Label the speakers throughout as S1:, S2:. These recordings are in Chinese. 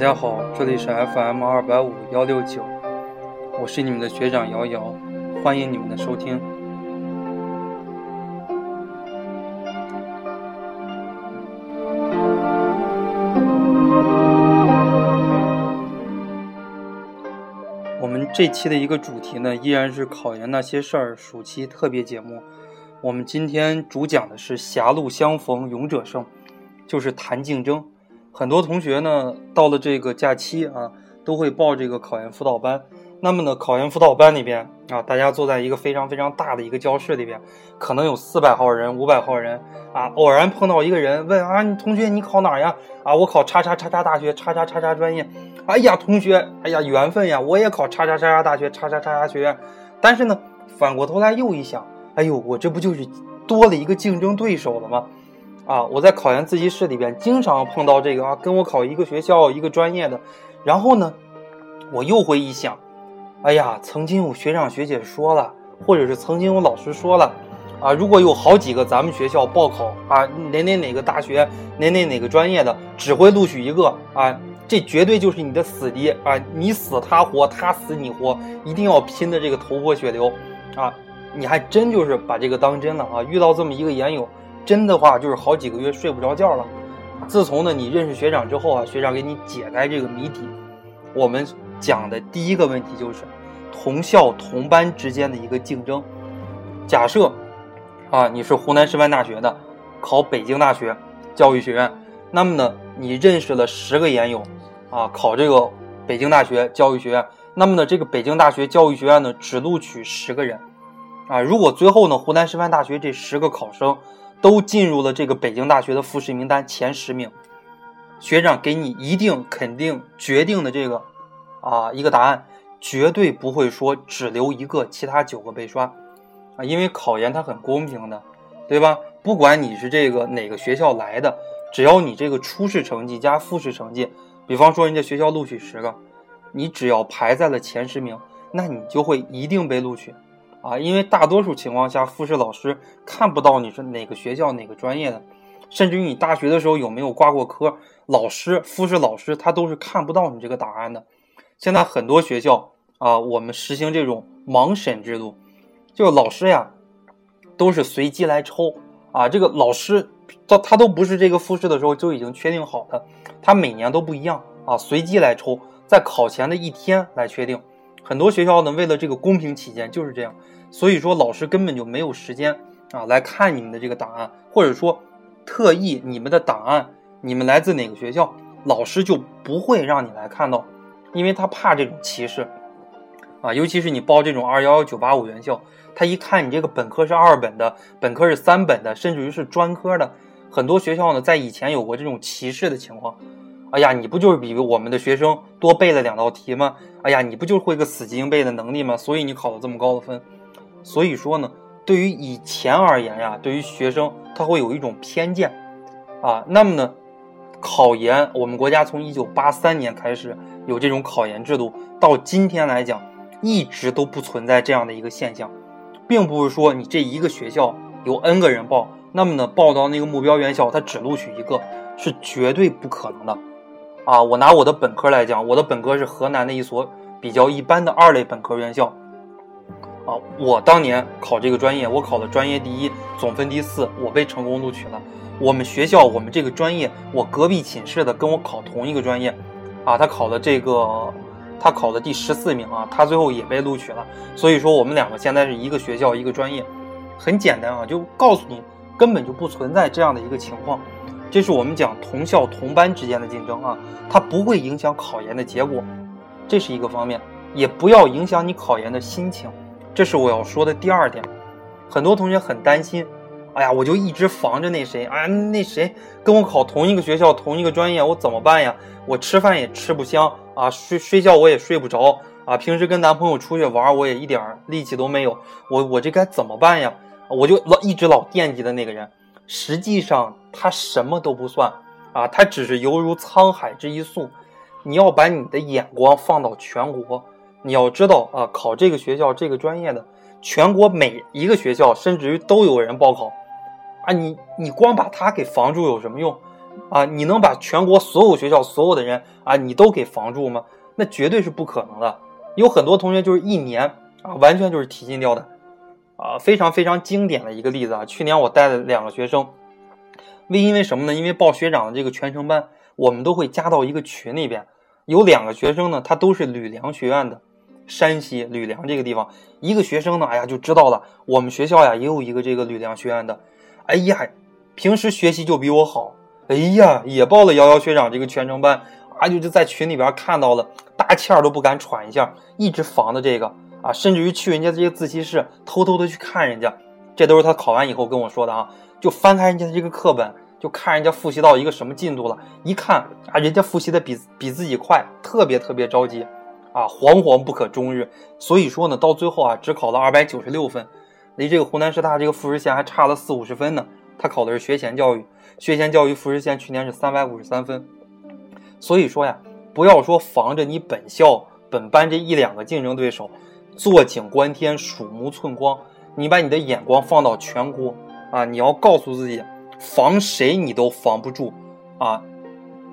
S1: 大家好，这里是 FM 二百五幺六九，我是你们的学长瑶瑶，欢迎你们的收听。我们这期的一个主题呢，依然是考研那些事儿暑期特别节目。我们今天主讲的是“狭路相逢勇者胜”，就是谈竞争。很多同学呢，到了这个假期啊，都会报这个考研辅导班。那么呢，考研辅导班里边啊，大家坐在一个非常非常大的一个教室里边，可能有四百号人、五百号人啊。偶然碰到一个人问啊，你同学你考哪呀？啊，我考叉叉叉叉大学，叉叉叉叉专业。哎呀，同学，哎呀，缘分呀，我也考叉叉叉叉大学，叉叉叉叉学院。但是呢，反过头来又一想，哎呦，我这不就是多了一个竞争对手了吗？啊，我在考研自习室里边经常碰到这个啊，跟我考一个学校一个专业的，然后呢，我又会一想，哎呀，曾经有学长学姐说了，或者是曾经有老师说了，啊，如果有好几个咱们学校报考啊，哪哪哪个大学，哪哪哪个专业的，只会录取一个啊，这绝对就是你的死敌啊，你死他活，他死你活，一定要拼的这个头破血流啊，你还真就是把这个当真了啊，遇到这么一个研友。真的话就是好几个月睡不着觉了。自从呢你认识学长之后啊，学长给你解开这个谜底。我们讲的第一个问题就是同校同班之间的一个竞争。假设啊你是湖南师范大学的，考北京大学教育学院，那么呢你认识了十个研友啊，考这个北京大学教育学院，那么呢这个北京大学教育学院呢只录取十个人啊。如果最后呢湖南师范大学这十个考生。都进入了这个北京大学的复试名单前十名，学长给你一定肯定决定的这个啊一个答案，绝对不会说只留一个，其他九个被刷啊，因为考研它很公平的，对吧？不管你是这个哪个学校来的，只要你这个初试成绩加复试成绩，比方说人家学校录取十个，你只要排在了前十名，那你就会一定被录取。啊，因为大多数情况下，复试老师看不到你是哪个学校哪个专业的，甚至于你大学的时候有没有挂过科，老师复试老师他都是看不到你这个答案的。现在很多学校啊，我们实行这种盲审制度，就老师呀都是随机来抽啊，这个老师他他都不是这个复试的时候就已经确定好的，他每年都不一样啊，随机来抽，在考前的一天来确定。很多学校呢，为了这个公平起见，就是这样。所以说，老师根本就没有时间啊来看你们的这个档案，或者说，特意你们的档案，你们来自哪个学校，老师就不会让你来看到，因为他怕这种歧视啊。尤其是你报这种二幺幺九八五院校，他一看你这个本科是二本的，本科是三本的，甚至于是专科的，很多学校呢，在以前有过这种歧视的情况。哎呀，你不就是比我们的学生多背了两道题吗？哎呀，你不就会个死记硬背的能力吗？所以你考了这么高的分。所以说呢，对于以前而言呀，对于学生他会有一种偏见啊。那么呢，考研我们国家从一九八三年开始有这种考研制度，到今天来讲，一直都不存在这样的一个现象，并不是说你这一个学校有 N 个人报，那么呢报到那个目标院校他只录取一个，是绝对不可能的。啊，我拿我的本科来讲，我的本科是河南的一所比较一般的二类本科院校。啊，我当年考这个专业，我考了专业第一，总分第四，我被成功录取了。我们学校，我们这个专业，我隔壁寝室的跟我考同一个专业，啊，他考了这个，他考了第十四名啊，他最后也被录取了。所以说，我们两个现在是一个学校一个专业，很简单啊，就告诉你，根本就不存在这样的一个情况。这是我们讲同校同班之间的竞争啊，它不会影响考研的结果，这是一个方面，也不要影响你考研的心情，这是我要说的第二点。很多同学很担心，哎呀，我就一直防着那谁，哎，那谁跟我考同一个学校同一个专业，我怎么办呀？我吃饭也吃不香啊，睡睡觉我也睡不着啊，平时跟男朋友出去玩我也一点力气都没有，我我这该怎么办呀？我就老一直老惦记的那个人。实际上他什么都不算啊，他只是犹如沧海之一粟。你要把你的眼光放到全国，你要知道啊，考这个学校这个专业的，全国每一个学校甚至于都有人报考啊。你你光把它给防住有什么用？啊，你能把全国所有学校所有的人啊，你都给防住吗？那绝对是不可能的。有很多同学就是一年啊，完全就是提心吊胆啊，非常非常经典的一个例子啊。去年我带的两个学生，为因为什么呢？因为报学长的这个全程班，我们都会加到一个群里边。有两个学生呢，他都是吕梁学院的，山西吕梁这个地方。一个学生呢，哎呀就知道了，我们学校呀也有一个这个吕梁学院的，哎呀，平时学习就比我好，哎呀也报了瑶瑶学长这个全程班，啊就就在群里边看到了，大气儿都不敢喘一下，一直防着这个啊，甚至于去人家这些自习室偷偷的去看人家，这都是他考完以后跟我说的啊，就翻开人家的这个课本。就看人家复习到一个什么进度了，一看啊，人家复习的比比自己快，特别特别着急，啊，惶惶不可终日。所以说呢，到最后啊，只考了二百九十六分，离这个湖南师大这个复试线还差了四五十分呢。他考的是学前教育，学前教育复试线去年是三百五十三分。所以说呀，不要说防着你本校本班这一两个竞争对手，坐井观天，鼠目寸光，你把你的眼光放到全国啊，你要告诉自己。防谁你都防不住，啊，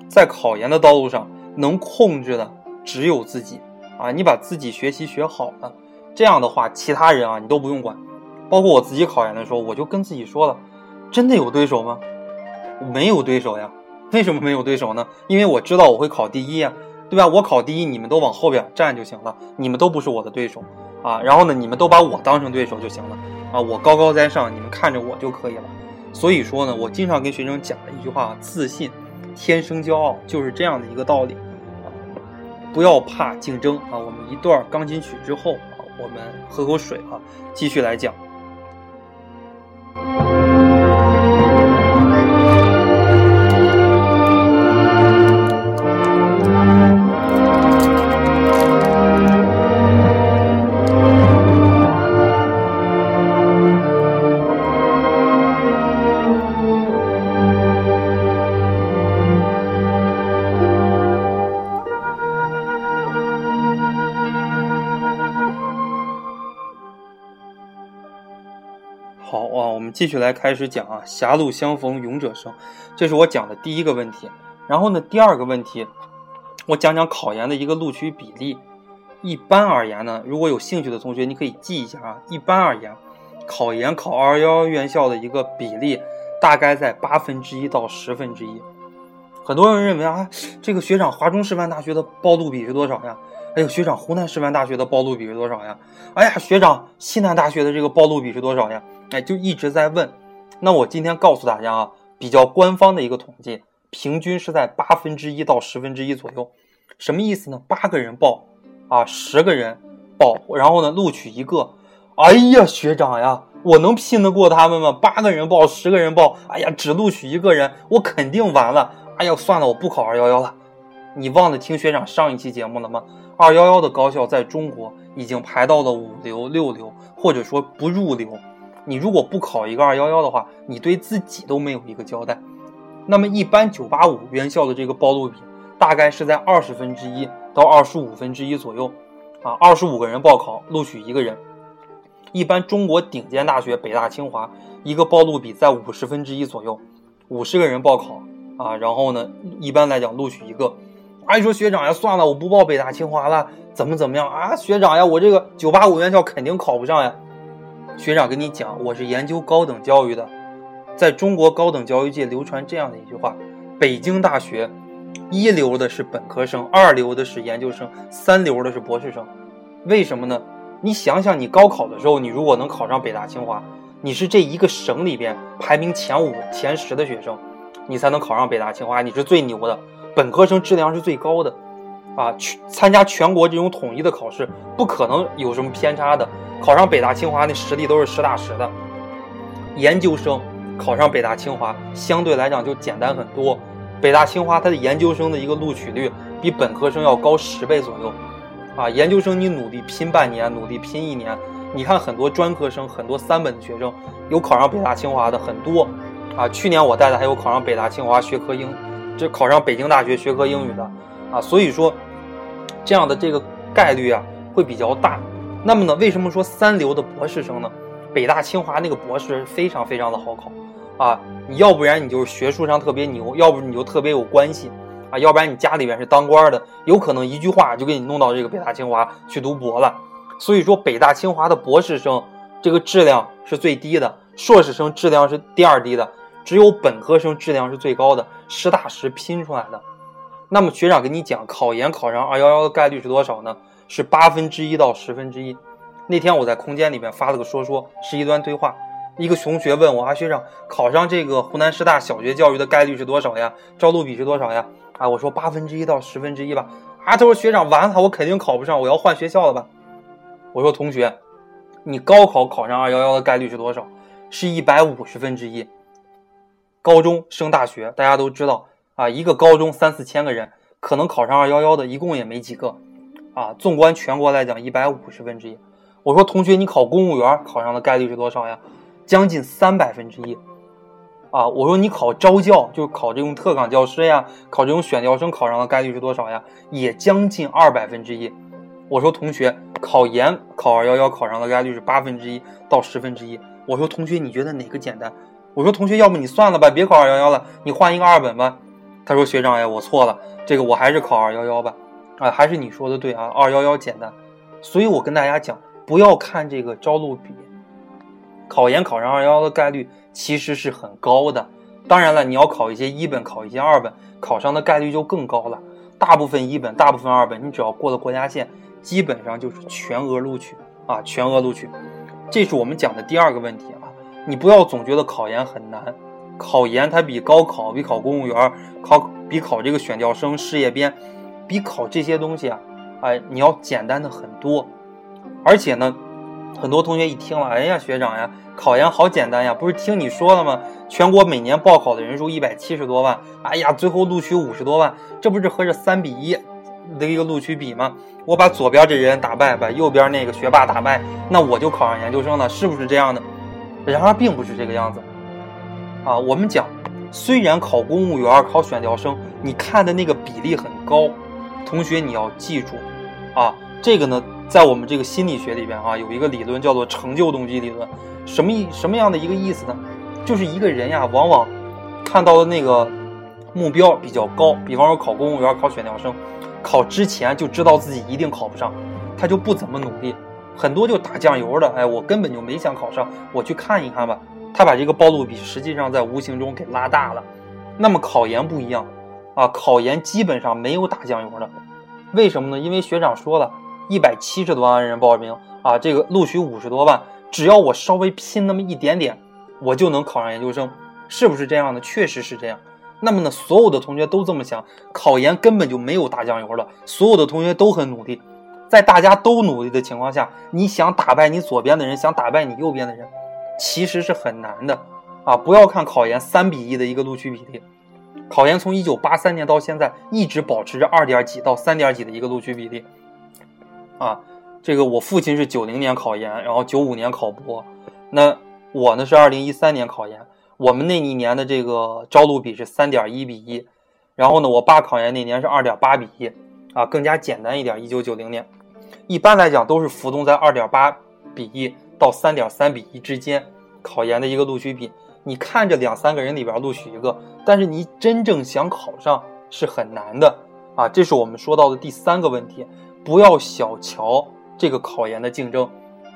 S1: 在考研的道路上能控制的只有自己，啊，你把自己学习学好了，这样的话，其他人啊你都不用管。包括我自己考研的时候，我就跟自己说了，真的有对手吗？没有对手呀。为什么没有对手呢？因为我知道我会考第一呀，对吧？我考第一，你们都往后边站就行了，你们都不是我的对手啊。然后呢，你们都把我当成对手就行了啊。我高高在上，你们看着我就可以了。所以说呢，我经常跟学生讲的一句话：自信，天生骄傲，就是这样的一个道理！不要怕竞争啊！我们一段钢琴曲之后啊，我们喝口水啊，继续来讲。继续来开始讲啊，狭路相逢勇者胜，这是我讲的第一个问题。然后呢，第二个问题，我讲讲考研的一个录取比例。一般而言呢，如果有兴趣的同学，你可以记一下啊。一般而言，考研考二幺幺院校的一个比例大概在八分之一到十分之一。很多人认为啊，这个学长华中师范大学的报录比是多少呀？哎呦，学长湖南师范大学的报录比是多少呀？哎呀，学长西南大学的这个报录比是多少呀？哎，就一直在问。那我今天告诉大家啊，比较官方的一个统计，平均是在八分之一到十分之一左右。什么意思呢？八个人报啊，十个人报，然后呢录取一个。哎呀，学长呀，我能拼得过他们吗？八个人报，十个人报，哎呀，只录取一个人，我肯定完了。哎呀，算了，我不考二幺幺了。你忘了听学长上一期节目了吗？二幺幺的高校在中国已经排到了五流、六流，或者说不入流。你如果不考一个二幺幺的话，你对自己都没有一个交代。那么一般九八五院校的这个报录比大概是在二十分之一到二十五分之一左右，啊，二十五个人报考录取一个人。一般中国顶尖大学北大清华一个报录比在五十分之一左右，五十个人报考啊，然后呢，一般来讲录取一个。哎，说学长呀，算了，我不报北大清华了，怎么怎么样啊？学长呀，我这个九八五院校肯定考不上呀。学长跟你讲，我是研究高等教育的，在中国高等教育界流传这样的一句话：北京大学一流的是本科生，二流的是研究生，三流的是博士生。为什么呢？你想想，你高考的时候，你如果能考上北大清华，你是这一个省里边排名前五、前十的学生，你才能考上北大清华，你是最牛的。本科生质量是最高的。啊，去参加全国这种统一的考试，不可能有什么偏差的。考上北大清华那实力都是实打实的。研究生考上北大清华相对来讲就简单很多。北大清华它的研究生的一个录取率比本科生要高十倍左右。啊，研究生你努力拼半年，努力拼一年，你看很多专科生、很多三本的学生有考上北大清华的很多。啊，去年我带的还有考上北大清华学科英，这考上北京大学学科英语的。啊，所以说。这样的这个概率啊会比较大。那么呢，为什么说三流的博士生呢？北大清华那个博士非常非常的好考啊，你要不然你就是学术上特别牛，要不你就特别有关系，啊，要不然你家里边是当官的，有可能一句话就给你弄到这个北大清华去读博了。所以说，北大清华的博士生这个质量是最低的，硕士生质量是第二低的，只有本科生质量是最高的，实打实拼出来的。那么学长跟你讲，考研考上二幺幺的概率是多少呢？是八分之一到十分之一。那天我在空间里面发了个说说，是一段对话。一个同学问我啊，学长考上这个湖南师大小学教育的概率是多少呀？招录比是多少呀？啊，我说八分之一到十分之一吧。啊，他说学长完了，我肯定考不上，我要换学校了吧？我说同学，你高考考上二幺幺的概率是多少？是一百五十分之一。高中升大学，大家都知道啊，一个高中三四千个人，可能考上二幺幺的一共也没几个。啊，纵观全国来讲，一百五十分之一。我说同学，你考公务员考上的概率是多少呀？将近三百分之一。啊，我说你考招教，就是考这种特岗教师呀，考这种选调生考上的概率是多少呀？也将近二百分之一。我说同学，考研考二幺幺考上的概率是八分之一到十分之一。我说同学，你觉得哪个简单？我说同学，要不你算了吧，别考二幺幺了，你换一个二本吧。他说学长呀，我错了，这个我还是考二幺幺吧。啊，还是你说的对啊，二幺幺简单。所以我跟大家讲，不要看这个招录比，考研考上二幺幺的概率其实是很高的。当然了，你要考一些一本，考一些二本，考上的概率就更高了。大部分一本，大部分二本，你只要过了国家线。基本上就是全额录取啊，全额录取，这是我们讲的第二个问题。你不要总觉得考研很难，考研它比高考、比考公务员、考比考这个选调生、事业编，比考这些东西啊，哎，你要简单的很多。而且呢，很多同学一听了，哎呀，学长呀，考研好简单呀，不是听你说了吗？全国每年报考的人数一百七十多万，哎呀，最后录取五十多万，这不是和这三比一？的一个录取比吗？我把左边这人打败，把右边那个学霸打败，那我就考上研究生了，是不是这样的？然而并不是这个样子啊！我们讲，虽然考公务员、考选调生，你看的那个比例很高，同学你要记住啊，这个呢，在我们这个心理学里边啊，有一个理论叫做成就动机理论，什么意什么样的一个意思呢？就是一个人呀，往往看到的那个目标比较高，比方说考公务员、考选调生。考之前就知道自己一定考不上，他就不怎么努力，很多就打酱油的。哎，我根本就没想考上，我去看一看吧。他把这个暴露比实际上在无形中给拉大了。那么考研不一样啊，考研基本上没有打酱油的。为什么呢？因为学长说了，一百七十多万人报名啊，这个录取五十多万，只要我稍微拼那么一点点，我就能考上研究生，是不是这样的？确实是这样。那么呢，所有的同学都这么想，考研根本就没有打酱油的，所有的同学都很努力，在大家都努力的情况下，你想打败你左边的人，想打败你右边的人，其实是很难的啊！不要看考研三比一的一个录取比例，考研从一九八三年到现在一直保持着二点几到三点几的一个录取比例啊。这个我父亲是九零年考研，然后九五年考博，那我呢是二零一三年考研。我们那一年的这个招录比是三点一比一，然后呢，我爸考研那年是二点八比一，啊，更加简单一点。一九九零年，一般来讲都是浮动在二点八比一到三点三比一之间，考研的一个录取比。你看着两三个人里边录取一个，但是你真正想考上是很难的啊。这是我们说到的第三个问题，不要小瞧这个考研的竞争，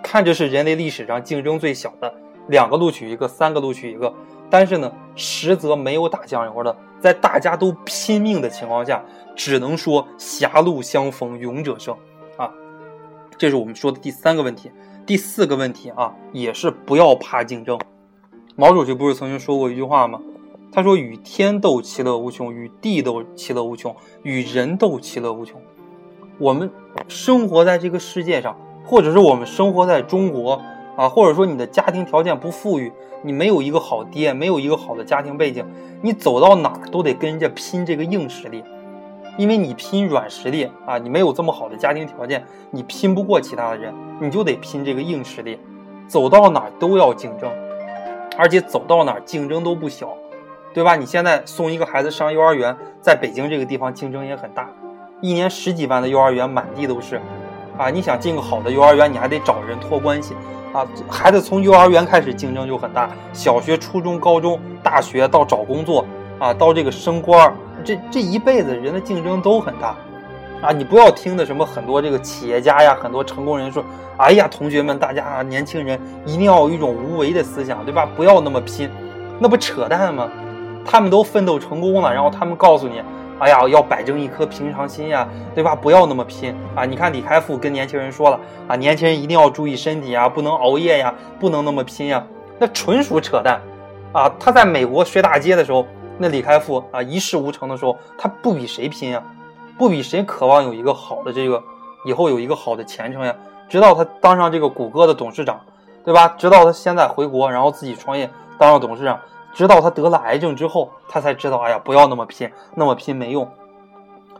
S1: 看着是人类历史上竞争最小的，两个录取一个，三个录取一个。但是呢，实则没有打酱油的，在大家都拼命的情况下，只能说狭路相逢勇者胜。这是我们说的第三个问题。第四个问题啊，也是不要怕竞争。毛主席不是曾经说过一句话吗？他说：“与天斗，其乐无穷；与地斗，其乐无穷；与人斗，其乐无穷。”我们生活在这个世界上，或者是我们生活在中国。啊，或者说你的家庭条件不富裕，你没有一个好爹，没有一个好的家庭背景，你走到哪都得跟人家拼这个硬实力，因为你拼软实力啊，你没有这么好的家庭条件，你拼不过其他的人，你就得拼这个硬实力，走到哪都要竞争，而且走到哪竞争都不小，对吧？你现在送一个孩子上幼儿园，在北京这个地方竞争也很大，一年十几万的幼儿园满地都是。啊，你想进个好的幼儿园，你还得找人托关系啊。孩子从幼儿园开始竞争就很大，小学、初中、高中、大学到找工作啊，到这个升官，这这一辈子人的竞争都很大啊。你不要听的什么很多这个企业家呀，很多成功人说，哎呀，同学们，大家啊，年轻人一定要有一种无为的思想，对吧？不要那么拼，那不扯淡吗？他们都奋斗成功了，然后他们告诉你。哎呀，要摆正一颗平常心呀，对吧？不要那么拼啊！你看李开复跟年轻人说了啊，年轻人一定要注意身体啊，不能熬夜呀，不能那么拼呀，那纯属扯淡啊！他在美国学大街的时候，那李开复啊一事无成的时候，他不比谁拼呀，不比谁渴望有一个好的这个以后有一个好的前程呀。直到他当上这个谷歌的董事长，对吧？直到他现在回国，然后自己创业当上董事长。直到他得了癌症之后，他才知道，哎呀，不要那么拼，那么拼没用。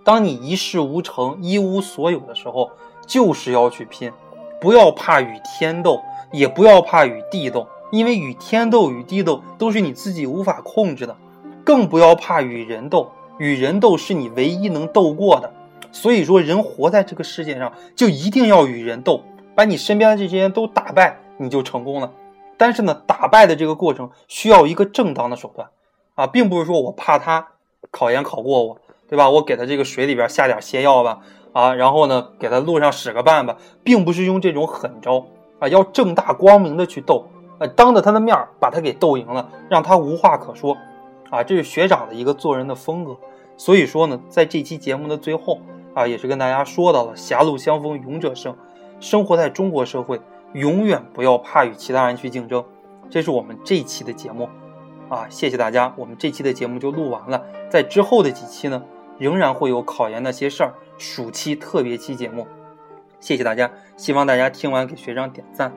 S1: 当你一事无成、一无所有的时候，就是要去拼，不要怕与天斗，也不要怕与地斗，因为与天斗、与地斗都是你自己无法控制的。更不要怕与人斗，与人斗是你唯一能斗过的。所以说，人活在这个世界上，就一定要与人斗，把你身边的这些人都打败，你就成功了。但是呢，打败的这个过程需要一个正当的手段，啊，并不是说我怕他考研考过我，对吧？我给他这个水里边下点泻药吧，啊，然后呢，给他路上使个绊吧，并不是用这种狠招，啊，要正大光明的去斗，啊，当着他的面把他给斗赢了，让他无话可说，啊，这是学长的一个做人的风格。所以说呢，在这期节目的最后，啊，也是跟大家说到了，狭路相逢勇者胜，生活在中国社会。永远不要怕与其他人去竞争，这是我们这期的节目，啊，谢谢大家，我们这期的节目就录完了，在之后的几期呢，仍然会有考研那些事儿暑期特别期节目，谢谢大家，希望大家听完给学长点赞。